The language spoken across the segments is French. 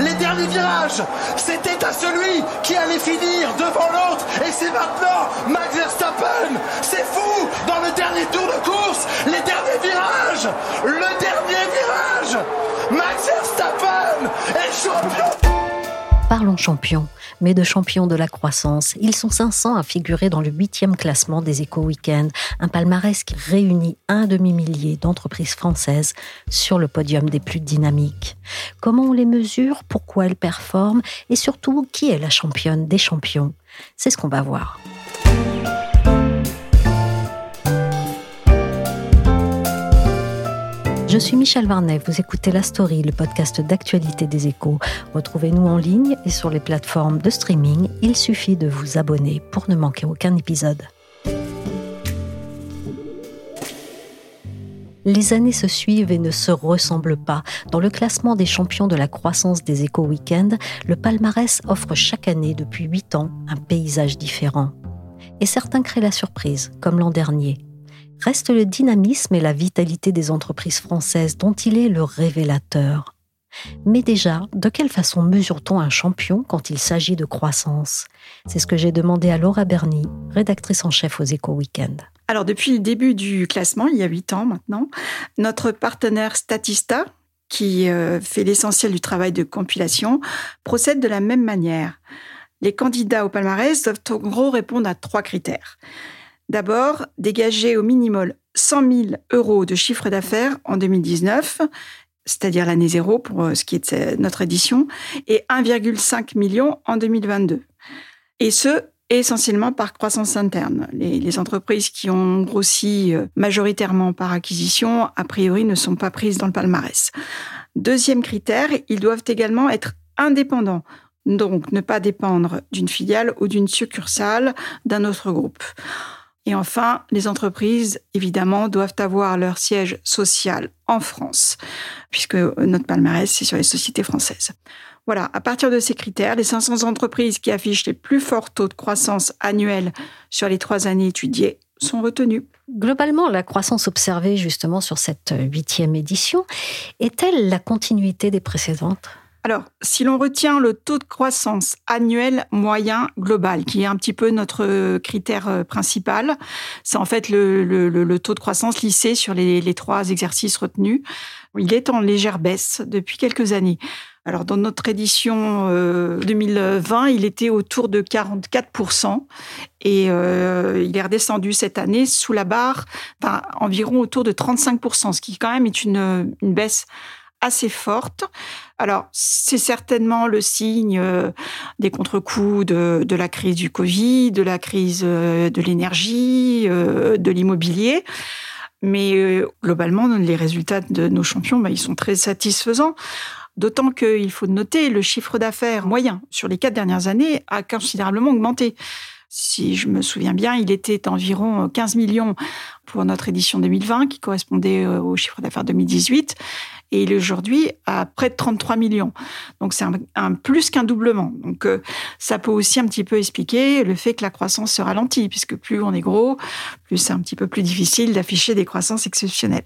Les derniers virages. C'était à celui qui allait finir devant l'autre. Et c'est maintenant Max Verstappen. C'est fou dans le dernier tour de course. Les derniers virages. Parlons champions, mais de champions de la croissance. Ils sont 500 à figurer dans le huitième classement des Éco Weekend, un palmarès qui réunit un demi-millier d'entreprises françaises sur le podium des plus dynamiques. Comment on les mesure, pourquoi elles performent? Et surtout qui est la championne des champions? C'est ce qu'on va voir. Je suis Michel Varnet, vous écoutez La Story, le podcast d'actualité des échos. Retrouvez-nous en ligne et sur les plateformes de streaming. Il suffit de vous abonner pour ne manquer aucun épisode. Les années se suivent et ne se ressemblent pas. Dans le classement des champions de la croissance des éco weekends le palmarès offre chaque année depuis 8 ans un paysage différent. Et certains créent la surprise, comme l'an dernier reste le dynamisme et la vitalité des entreprises françaises dont il est le révélateur. Mais déjà, de quelle façon mesure-t-on un champion quand il s'agit de croissance? C'est ce que j'ai demandé à Laura Berny, rédactrice en chef aux Éco Weekend. Alors, depuis le début du classement, il y a huit ans maintenant, notre partenaire Statista, qui euh, fait l'essentiel du travail de compilation, procède de la même manière. Les candidats au palmarès doivent en gros répondre à trois critères. D'abord, dégager au minimum 100 000 euros de chiffre d'affaires en 2019, c'est-à-dire l'année zéro pour euh, ce qui est notre édition, et 1,5 million en 2022. Et ce, essentiellement par croissance interne. Les, entreprises qui ont grossi euh, majoritairement par acquisition, a priori, ne sont pas prises dans le palmarès. Deuxième critère, ils doivent également être indépendants. Donc, ne pas dépendre d'une filiale ou d'une succursale d'un autre groupe. Et enfin, les entreprises, évidemment, doivent avoir leur siège social en France, puisque notre palmarès, c'est sur les sociétés françaises. Voilà, à partir de ces critères, les 500 entreprises qui affichent les plus forts taux de croissance annuels sur les trois années étudiées sont retenues. Globalement, la croissance observée justement sur cette huitième édition est-elle la continuité des précédentes? Alors, si l'on retient le taux de croissance annuel moyen global, qui est un petit peu notre euh, critère euh, principal, c'est en fait le, taux de croissance lissé sur les, trois exercices retenus. Il est en légère baisse depuis quelques années. Alors, dans notre édition 2020, euh, il était autour de 44% et il est redescendu cette année sous la barre, enfin, environ autour de 35%, ce qui quand même est une, une baisse assez forte. Alors, c'est certainement le signe euh, des contre-coups de, la crise du Covid, de la crise euh, de l'énergie, euh, de l'immobilier. Mais globalement, les résultats de nos champions, bah, ils sont très satisfaisants. D'autant qu'il faut noter, le chiffre d'affaires moyen sur les quatre dernières années a considérablement augmenté. Si je me souviens bien, il était environ 15 millions pour notre édition 2020, qui correspondait au chiffre d'affaires 2018 et il est aujourd'hui à près de 33 millions. Donc c'est un, plus qu'un doublement. Donc euh, ça peut aussi un petit peu expliquer le fait que la croissance se ralentit, puisque plus on est gros, plus c'est un petit peu plus difficile d'afficher des croissances exceptionnelles.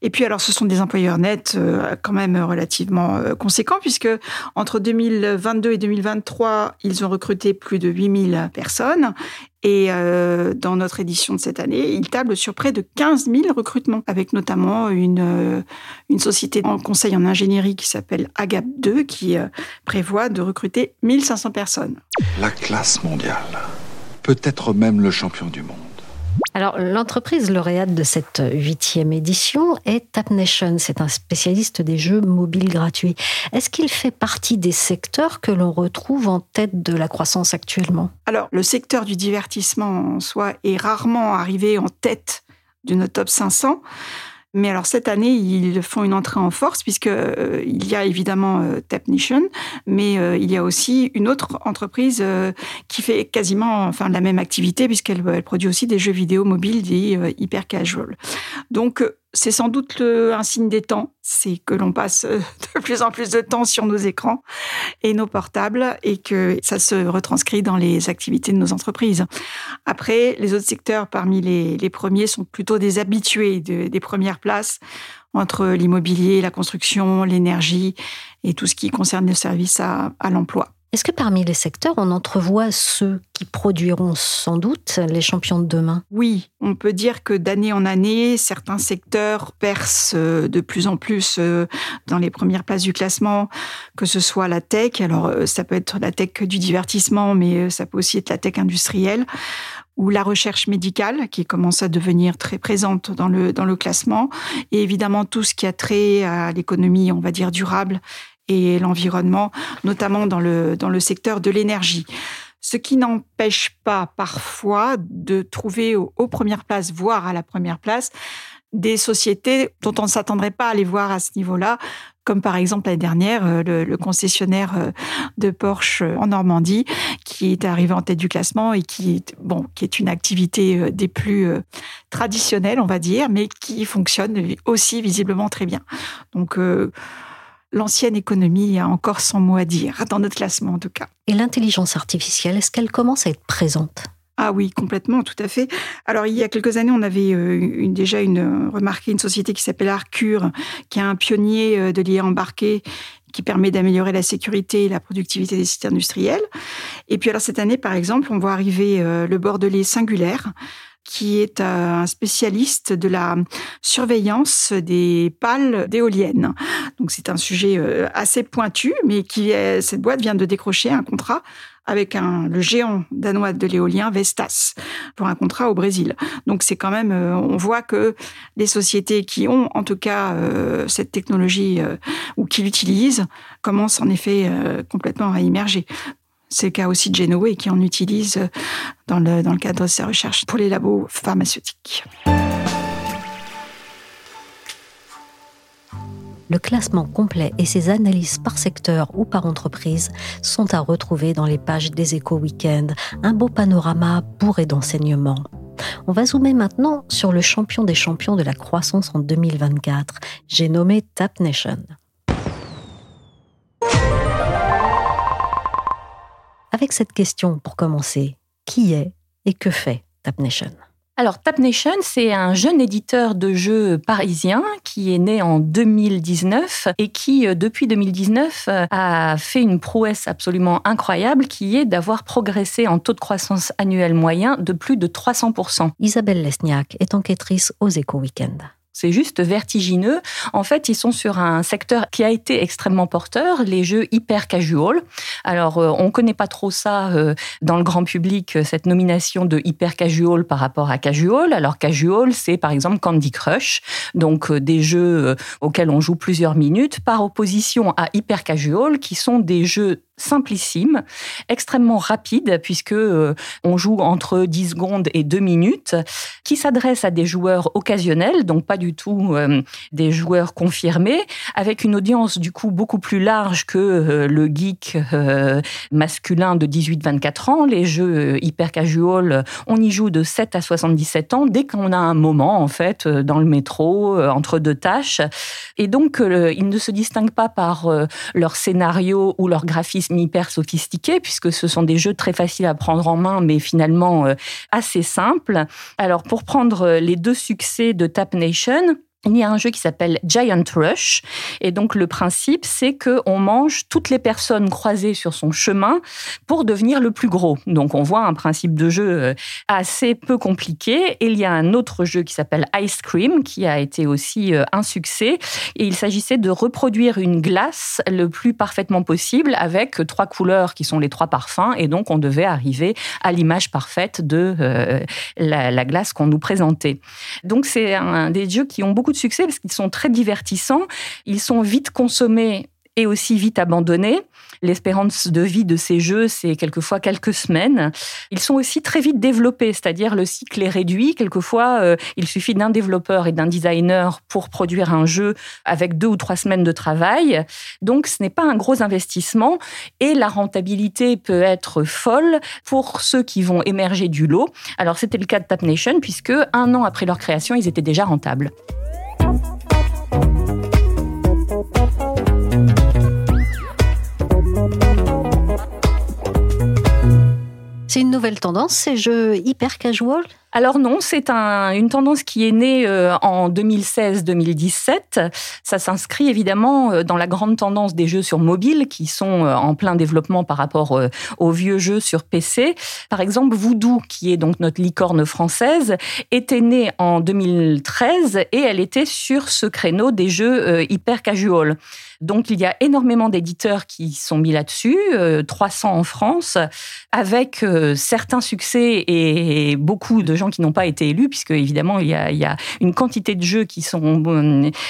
Et puis alors, ce sont des employeurs nets euh, quand même relativement euh, conséquents, puisque entre 2022 et 2023, ils ont recruté plus de 8000 personnes. Et euh, dans notre édition de cette année, ils tablent sur près de 15 000 recrutements, avec notamment une, une société en conseil en ingénierie qui s'appelle AGAP2, qui prévoit de recruter 1500 personnes. La classe mondiale, peut-être même le champion du monde. Alors, l'entreprise lauréate de cette huitième édition est TapNation. C'est un spécialiste des jeux mobiles gratuits. Est-ce qu'il fait partie des secteurs que l'on retrouve en tête de la croissance actuellement? Alors, le secteur du divertissement en soi est rarement arrivé en tête de notre top 500. Mais alors cette année, ils font une entrée en force puisque euh, il y a évidemment euh, Tapnation, mais euh, il y a aussi une autre entreprise qui fait quasiment enfin la même activité puisqu'elle produit aussi des jeux vidéo mobiles dits hyper casual. Donc c'est sans doute un signe des temps, c'est que l'on passe de plus en plus de temps sur nos écrans et nos portables et que ça se retranscrit dans les activités de nos entreprises. Après, les autres secteurs parmi les, premiers sont plutôt des habitués des premières places entre l'immobilier, la construction, l'énergie et tout ce qui concerne le service à l'emploi. Est-ce que parmi les secteurs, on entrevoit ceux qui produiront sans doute les champions de demain? Oui, on peut dire que d'année en année, certains secteurs percent euh, de plus en plus euh, dans les premières places du classement, que ce soit la tech, alors euh, ça peut être la tech du divertissement, mais ça peut aussi être la tech industrielle ou la recherche médicale qui commence à devenir très présente dans le, dans le classement, et évidemment tout ce qui a trait à l'économie, on va dire, durable et l'environnement, notamment dans le, dans le secteur de l'énergie. Ce qui n'empêche pas parfois de trouver aux, premières places, voire à la première place, des sociétés dont on ne s'attendrait pas à les voir à ce niveau-là, comme par exemple l'année dernière, euh, le, concessionnaire euh, de Porsche euh, en Normandie, qui est arrivé en tête du classement et qui, bon, qui est une activité des plus traditionnelles, on va dire, mais qui fonctionne aussi visiblement très bien. Donc, l'ancienne économie a encore son mot à dire, dans notre classement en tout cas. Et l'intelligence artificielle, est-ce qu'elle commence à être présente? Ah oui, complètement, tout à fait. Alors il y a quelques années, on avait euh, déjà une, remarqué une société qui s'appelle Arcure, qui est un pionnier euh, de l'IA embarqué qui permet d'améliorer la sécurité et la productivité des sites industriels. Et puis alors cette année, par exemple, on voit arriver euh, le Bordelais Singulaire, qui est un spécialiste de la surveillance des pales d'éoliennes. Donc c'est un sujet euh, assez pointu, mais qui cette boîte vient de décrocher un contrat avec le géant danois de l'éolien Vestas pour un contrat au Brésil. Donc c'est quand même, euh, on voit que les sociétés qui ont en tout cas euh, cette technologie ou qui l'utilisent commencent en effet complètement à immerger. C'est le cas aussi de Genoa qui en utilise dans le, dans le cadre de ses recherches pour les labos pharmaceutiques. Le classement complet et ses analyses par secteur ou par entreprise sont à retrouver dans les pages des Échos Weekend. Un beau panorama bourré d'enseignements. On va zoomer maintenant sur le champion des champions de la croissance en 2024. J'ai nommé Tap Nation. Avec cette question pour commencer, qui est et que fait TapNation alors, TapNation, c'est un jeune éditeur de jeux parisien qui est né en 2019 et qui, euh, depuis 2019, euh, a fait une prouesse absolument incroyable qui est d'avoir progressé en taux de croissance annuel moyen de plus de 300%. Isabelle Lesniak est enquêtrice aux Éco Weekend. C'est juste vertigineux. En fait, ils sont sur un secteur qui a été extrêmement porteur, les jeux hyper casual. Alors, euh, on ne connaît pas trop ça euh, dans le grand public, euh, cette nomination de hyper casual par rapport à casual. Alors, casual, c'est par exemple Candy Crush, donc des jeux auxquels on joue plusieurs minutes, par opposition à hyper casual, qui sont des jeux simplissime, extrêmement rapide, puisque euh, on joue entre 10 secondes et 2 minutes, qui s'adresse à des joueurs occasionnels, donc pas du tout euh, des joueurs confirmés, avec une audience du coup beaucoup plus large que euh, le geek masculin de 18-24 ans. Les jeux hyper casual, on y joue de 7 à 77 ans, dès qu'on a un moment, en fait, dans le métro, entre deux tâches. Et donc, ils ne se distinguent pas par leur scénario ou leur graphisme hyper sophistiqués, puisque ce sont des jeux très faciles à prendre en main, mais finalement euh, assez simples. Alors, pour prendre euh, les deux succès de Tap Nation, il y a un jeu qui s'appelle Giant Rush. Et donc, le principe, c'est qu'on mange toutes les personnes croisées sur son chemin pour devenir le plus gros. Donc, on voit un principe de jeu euh, assez peu compliqué. Et il y a un autre jeu qui s'appelle Ice Cream, qui a été aussi euh, un succès. Et il s'agissait de reproduire une glace le plus parfaitement possible avec trois couleurs qui sont les trois parfums. Et donc, on devait arriver à l'image parfaite de euh, la, la glace qu'on nous présentait. Donc, c'est un des jeux qui ont beaucoup de succès parce qu'ils sont très divertissants, ils sont vite consommés et aussi vite abandonnés. L'espérance de vie de ces jeux, c'est quelquefois quelques semaines. Ils sont aussi très vite développés, c'est-à-dire le cycle est réduit. Quelquefois, euh, il suffit d'un développeur et d'un designer pour produire un jeu avec deux ou trois semaines de travail. Donc, ce n'est pas un gros investissement et la rentabilité peut être folle pour ceux qui vont émerger du lot. Alors, c'était le cas de Tap Nation puisque un an après leur création, ils étaient déjà rentables. Une nouvelle tendance, ces jeux hyper casual? Alors non, c'est une tendance qui est née euh, en 2016-2017. Ça s'inscrit évidemment euh, dans la grande tendance des jeux sur mobile qui sont euh, en plein développement par rapport aux vieux jeux sur PC. Par exemple, Voodoo, qui est donc notre licorne française, était née en 2013 et elle était sur ce créneau des jeux hyper casual. Donc il y a énormément d'éditeurs qui sont mis là-dessus, 300 en France, avec certains succès et beaucoup de gens qui n'ont pas été élus, puisque évidemment, il y, a, une quantité de jeux qui sont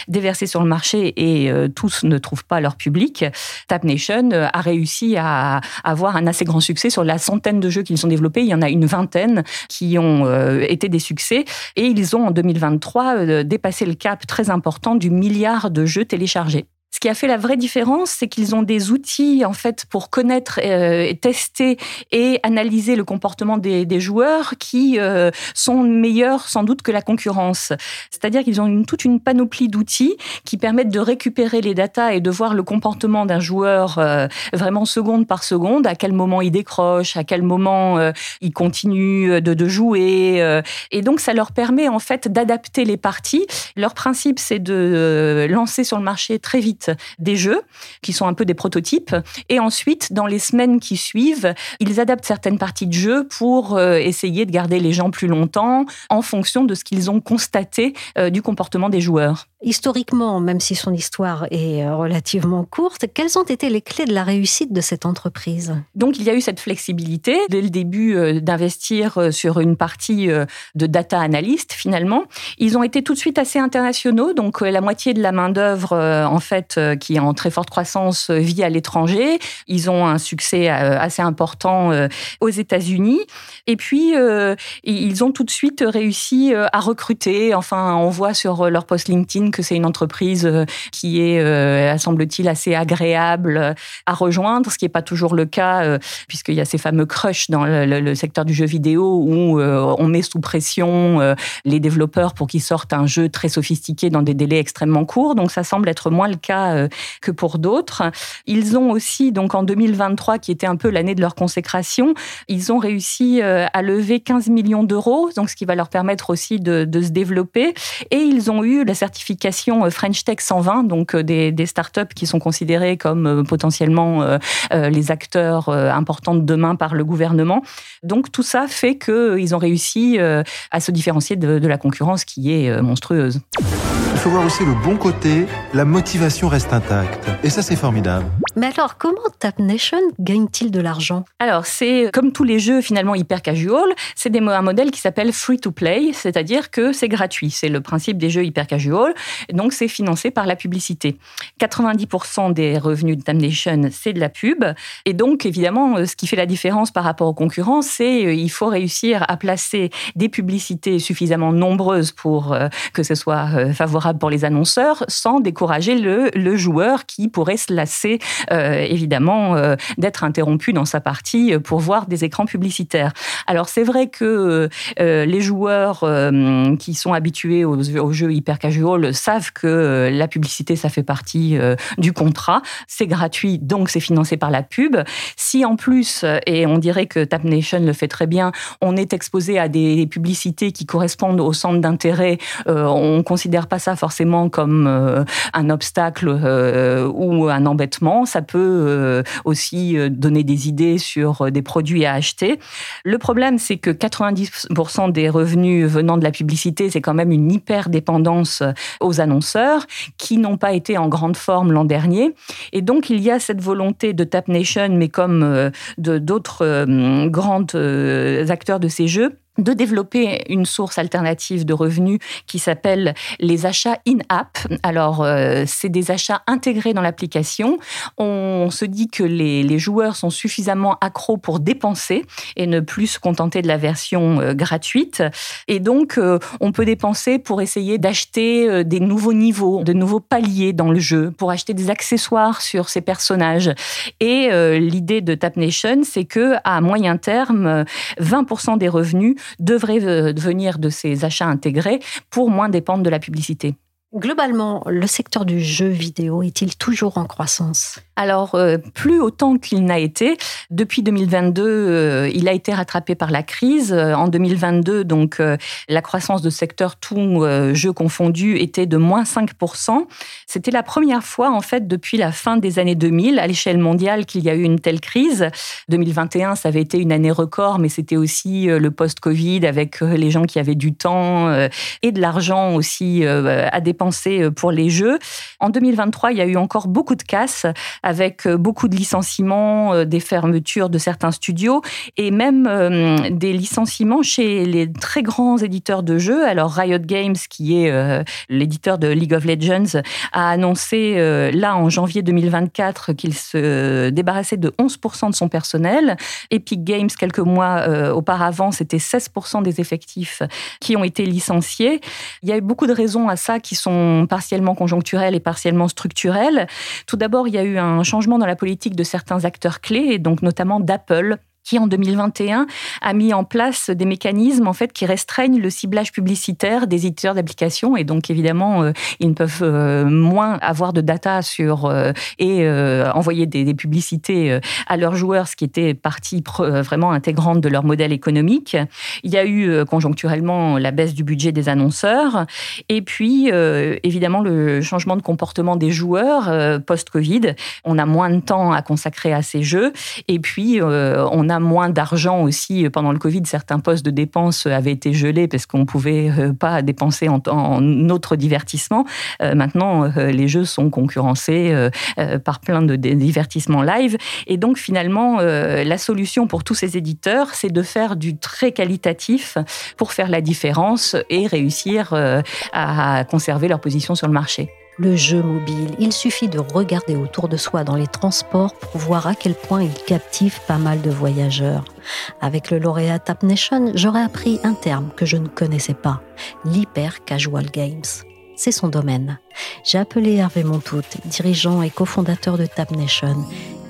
déversés sur le marché et euh, tous ne trouvent pas leur public. Tap Nation euh, a réussi à avoir un assez grand succès sur la centaine de jeux qu'ils ont développés. Il y en a une vingtaine qui ont euh, été des succès et ils ont en 2023 dépassé le cap très important du milliard de jeux téléchargés. Ce qui a fait la vraie différence, c'est qu'ils ont des outils en fait pour connaître, euh, tester et analyser le comportement des, joueurs qui euh, sont meilleurs sans doute que la concurrence. C'est-à-dire qu'ils ont une, toute une panoplie d'outils qui permettent de récupérer les datas et de voir le comportement d'un joueur euh, vraiment seconde par seconde, à quel moment il décroche, à quel moment il continue de, de jouer. et donc ça leur permet en fait d'adapter les parties. Leur principe, c'est de lancer sur le marché très vite des jeux qui sont un peu des prototypes. Et ensuite, dans les semaines qui suivent, ils adaptent certaines parties de jeu pour euh, essayer de garder les gens plus longtemps en fonction de ce qu'ils ont constaté euh, du comportement des joueurs. Historiquement, même si son histoire est euh, relativement courte, quelles ont été les clés de la réussite de cette entreprise? Donc, il y a eu cette flexibilité dès le début d'investir sur une partie de data analyst finalement. Ils ont été tout de suite assez internationaux, donc la moitié de la main-d'œuvre, en fait, euh, qui est en très forte croissance euh, vit à l'étranger. Ils ont un succès euh, assez important aux États-Unis. Et puis, ils ont tout de suite réussi à recruter. Enfin, on voit sur leur post LinkedIn que c'est une entreprise qui est, semble-t-il, assez agréable à rejoindre, ce qui n'est pas toujours le cas, puisqu'il y a ces fameux crushs dans le, secteur du jeu vidéo où on met sous pression les développeurs pour qu'ils sortent un jeu très sophistiqué dans des délais extrêmement courts. Donc, ça semble être moins le cas euh, que pour d'autres. Ils ont aussi, donc en 2023, qui était un peu l'année de leur consécration, ils ont réussi euh, à lever 15 millions d'euros, donc ce qui va leur permettre aussi de, se développer. Et ils ont eu la certification euh, French Tech 120, donc des, des startups qui sont considérées comme potentiellement les acteurs importants de demain par le gouvernement. Donc tout ça fait qu'ils ont réussi à se différencier de la concurrence qui est monstrueuse. Il faut voir aussi le bon côté, la motivation reste intacte. Et ça, c'est formidable. Mais alors, comment Tap Nation gagne-t-il de l'argent? Alors, c'est comme tous les jeux finalement hyper casual, c'est un modèle qui s'appelle free to play, c'est-à-dire que c'est gratuit. C'est le principe des jeux hyper casual. Donc, c'est financé par la publicité. 90% des revenus de Tap Nation, c'est de la pub. Et donc, évidemment, ce qui fait la différence par rapport aux concurrents, c'est euh, faut réussir à placer des publicités suffisamment nombreuses pour euh, que ce soit euh, favorable pour les annonceurs sans décourager le, joueur qui pourrait se lasser euh, évidemment euh, d'être interrompu dans sa partie euh, pour voir des écrans publicitaires. Alors c'est vrai que les joueurs qui sont habitués aux, jeux hyper casual savent que la publicité ça fait partie du contrat, c'est gratuit donc c'est financé par la pub. Si en plus et on dirait que Tap Nation le fait très bien, on est exposé à des publicités qui correspondent au centre d'intérêt, on considère pas ça forcément comme euh, un obstacle euh, ou un embêtement. Peut euh, aussi donner des idées sur des produits à acheter. Le problème, c'est que 90% des revenus venant de la publicité, c'est quand même une hyper dépendance aux annonceurs qui n'ont pas été en grande forme l'an dernier. Et donc, il y a cette volonté de Tap Nation, mais comme d'autres grands acteurs de ces jeux, de développer une source alternative de revenus qui s'appelle les achats in-app. Alors, euh, c'est des achats intégrés dans l'application. On se dit que les, joueurs sont suffisamment accros pour dépenser et ne plus se contenter de la version euh, gratuite. Et donc, euh, on peut dépenser pour essayer d'acheter des nouveaux niveaux, de nouveaux paliers dans le jeu, pour acheter des accessoires sur ces personnages. Et l'idée de Tap Nation, c'est que à moyen terme, 20% des revenus devrait euh, venir de ces achats intégrés pour moins dépendre de la publicité. Globalement, le secteur du jeu vidéo est-il toujours en croissance? Alors, euh, plus autant qu'il n'a été. Depuis 2022, euh, il a été rattrapé par la crise. Euh, en 2022, donc, la croissance de secteur tout jeu confondu était de moins 5%. C'était la première fois, en fait, depuis la fin des années 2000, à l'échelle mondiale, qu'il y a eu une telle crise. 2021, ça avait été une année record, mais c'était aussi le post-Covid avec les gens qui avaient du temps et de l'argent aussi à dépenser pour les jeux. En 2023, il y a eu encore beaucoup de casse avec euh, beaucoup de licenciements, euh, des fermetures de certains studios et même euh, des licenciements chez les très grands éditeurs de jeux. Alors Riot Games, qui est l'éditeur de League of Legends, a annoncé là en janvier 2024 qu'il se débarrassait de 11% de son personnel. Epic Games, quelques mois auparavant, c'était 16% des effectifs qui ont été licenciés. Il y a eu beaucoup de raisons à ça qui sont partiellement conjoncturelles et partiellement structurelles. Tout d'abord, il y a eu un changement dans la politique de certains acteurs clés, donc notamment d'Apple, qui en 2021 a mis en place des mécanismes en fait qui restreignent le ciblage publicitaire des éditeurs d'applications et donc évidemment euh, ils ne peuvent euh, moins avoir de data sur euh, et envoyer des, publicités à leurs joueurs ce qui était partie vraiment intégrante de leur modèle économique. Il y a eu conjoncturellement la baisse du budget des annonceurs et puis évidemment le changement de comportement des joueurs post-Covid. On a moins de temps à consacrer à ces jeux et puis on a moins d'argent aussi euh, pendant le Covid. Certains postes de dépenses avaient été gelés parce qu'on ne pouvait euh, pas dépenser en, en autre divertissement. Euh, maintenant, les jeux sont concurrencés par plein de divertissements live. Et donc, finalement, la solution pour tous ces éditeurs, c'est de faire du très qualitatif pour faire la différence et réussir à conserver leur position sur le marché le jeu mobile. Il suffit de regarder autour de soi dans les transports pour voir à quel point il captive pas mal de voyageurs. Avec le lauréat Tap Nation, j'aurais appris un terme que je ne connaissais pas, l'hyper casual games. C'est son domaine. J'ai appelé Hervé Montout, dirigeant et cofondateur de Tap Nation.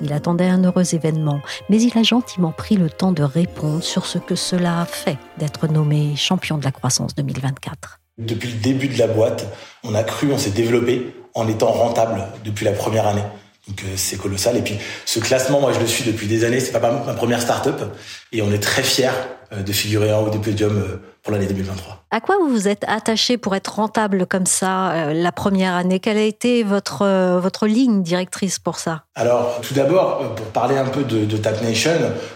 Il attendait un heureux événement, mais il a gentiment pris le temps de répondre sur ce que cela a fait d'être nommé champion de la croissance 2024. Depuis le début de la boîte, on a cru, on s'est développé en étant rentable depuis la première année. Donc euh, c'est colossal. Et puis ce classement, moi je le suis depuis des années. C'est pas ma première start-up et on est très fiers euh, de figurer en haut du podium euh, pour l'année 2023. À quoi vous vous êtes attaché pour être rentable comme ça la première année? Quelle a été votre votre ligne directrice pour ça? Alors tout d'abord, pour parler un peu de, de Tap Nation,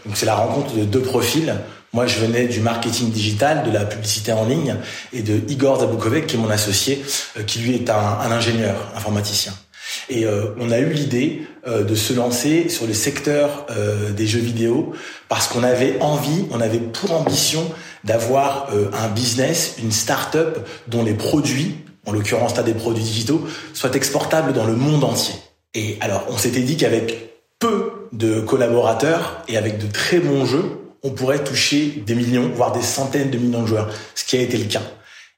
donc c'est la rencontre de deux profils. Moi, je venais du marketing digital, de la publicité en ligne, et de Igor Zabukovec, qui est mon associé, euh, qui lui est un, ingénieur informaticien. Et euh, on a eu l'idée euh, de se lancer sur le secteur des jeux vidéo parce qu'on avait envie, on avait pour ambition d'avoir un business, une start-up dont les produits, en l'occurrence là des produits digitaux, soient exportables dans le monde entier. Et alors, on s'était dit qu'avec peu de collaborateurs et avec de très bons jeux, on pourrait toucher des millions, voire des centaines de millions de joueurs, ce qui a été le cas.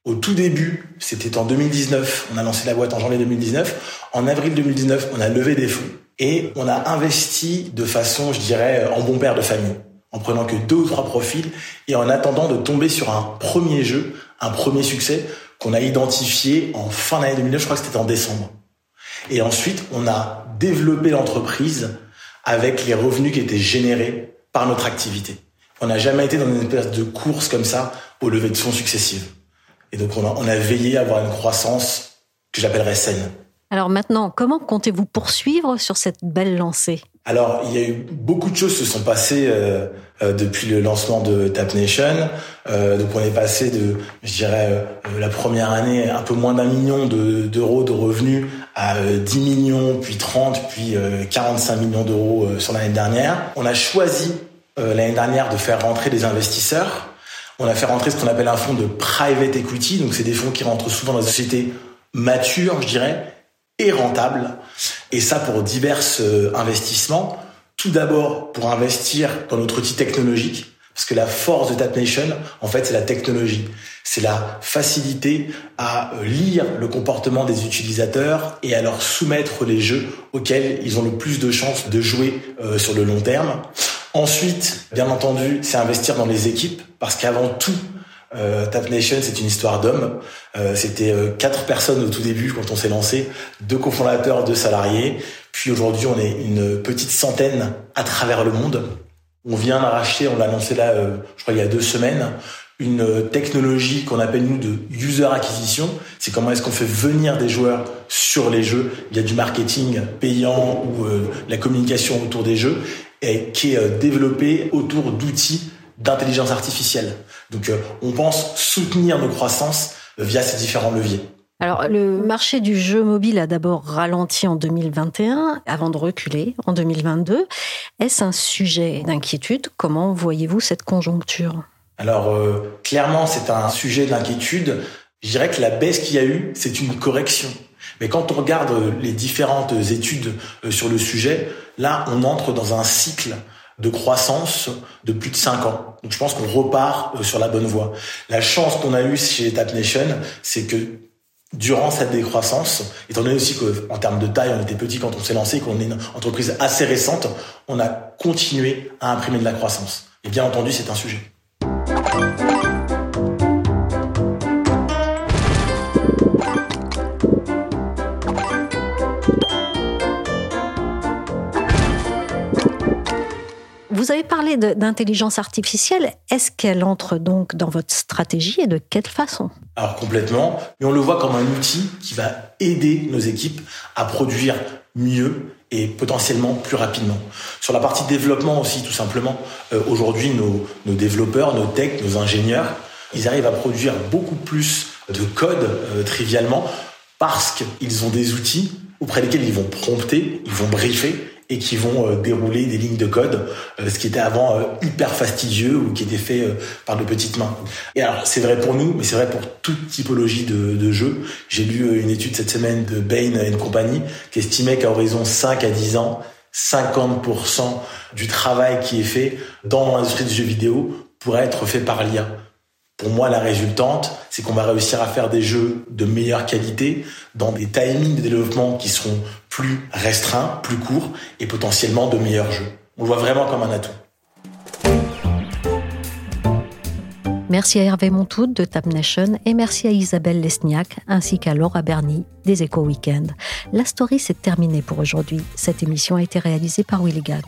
Au tout début, c'était en 2019, on a lancé la boîte en janvier 2019. En avril 2019, on a levé des fonds et on a investi de façon, je dirais, en bon père de famille, en prenant que deux ou trois profils et en attendant de tomber sur un premier jeu, un premier succès qu'on a identifié en fin d'année 2009, je crois que c'était en décembre. Et ensuite, on a développé l'entreprise avec les revenus qui étaient générés par notre activité. On n'a jamais été dans une espèce de course comme ça au lever de fonds successives. Et donc on a, on a veillé à avoir une croissance que j'appellerais saine. Alors maintenant, comment comptez-vous poursuivre sur cette belle lancée? Alors, il y a eu beaucoup de choses se sont passées euh, euh, depuis le lancement de Tap Nation. Euh, donc on est passé de, je dirais, euh, la première année, un peu moins d'un million d'euros de, revenus à 10 millions, puis 30, puis 45 millions d'euros sur l'année dernière. On a choisi euh, l'année dernière de faire rentrer des investisseurs On a fait rentrer ce qu'on appelle un fonds de private equity, donc c'est des fonds qui rentrent souvent dans des sociétés matures, je dirais, et rentables. Et ça pour divers euh, investissements. Tout d'abord pour investir dans notre outil technologique, parce que la force de TapNation, en fait, c'est la technologie. C'est la facilité à euh, lire le comportement des utilisateurs et à leur soumettre les jeux auxquels ils ont le plus de chances de jouer euh, sur le long terme. Ensuite, bien entendu, c'est investir dans les équipes, parce qu'avant tout, euh, TapNation, c'est une histoire d'hommes. Euh, C'était quatre personnes au tout début quand on s'est lancé, deux cofondateurs, deux salariés. Puis aujourd'hui, on est une petite centaine à travers le monde. On vient de racheter, on l'a annoncé là, euh, je crois il y a deux semaines, une euh, technologie qu'on appelle nous de user acquisition. C'est comment est-ce qu'on fait venir des joueurs sur les jeux Il y a du marketing payant ou euh, la communication autour des jeux et qui est développé autour d'outils d'intelligence artificielle. Donc on pense soutenir nos croissances via ces différents leviers. Alors, le marché du jeu mobile a d'abord ralenti en 2021 avant de reculer en 2022. Est-ce un sujet d'inquiétude? Comment voyez-vous cette conjoncture? Alors, euh, clairement, c'est un sujet d'inquiétude. Je dirais que la baisse qu'il y a eu, c'est une correction. Mais quand on regarde les différentes études euh, sur le sujet, là, on entre dans un cycle de croissance de plus de 5 ans. Donc je pense qu'on repart euh, sur la bonne voie. La chance qu'on a eue chez TapNation, c'est que durant cette décroissance, étant donné aussi qu'en termes de taille, on était petit quand on s'est lancé, qu'on est une entreprise assez récente, on a continué à imprimer de la croissance. Et bien entendu, c'est un sujet. Vous avez parlé d'intelligence artificielle. Est-ce qu'elle entre donc dans votre stratégie et de quelle façon? Alors complètement, mais on le voit comme un outil qui va aider nos équipes à produire mieux et potentiellement plus rapidement. Sur la partie développement aussi, tout simplement, euh, aujourd'hui, nos, développeurs, nos techs, nos ingénieurs, ils arrivent à produire beaucoup plus de code euh, trivialement parce qu'ils ont des outils auprès desquels ils vont prompter, ils vont briefer et qui vont euh, dérouler des lignes de code, euh, ce qui était avant euh, hyper fastidieux ou qui était fait par de petites mains. Et alors c'est vrai pour nous, mais c'est vrai pour toute typologie de, de jeu. J'ai lu une étude cette semaine de Bain et compagnie qui estimait qu'à horizon 5 à 10 ans, 50% du travail qui est fait dans l'industrie du jeu vidéo pourrait être fait par l'IA. Pour moi, la résultante, c'est qu'on va réussir à faire des jeux de meilleure qualité dans des timings de développement qui seront plus restreints, plus courts et potentiellement de meilleurs jeux. On le voit vraiment comme un atout. Merci à Hervé Montout de Tab Nation et merci à Isabelle Lesniak ainsi qu'à Laura Berny des Eco Weekend. La story s'est terminée pour aujourd'hui. Cette émission a été réalisée par Willy Gad.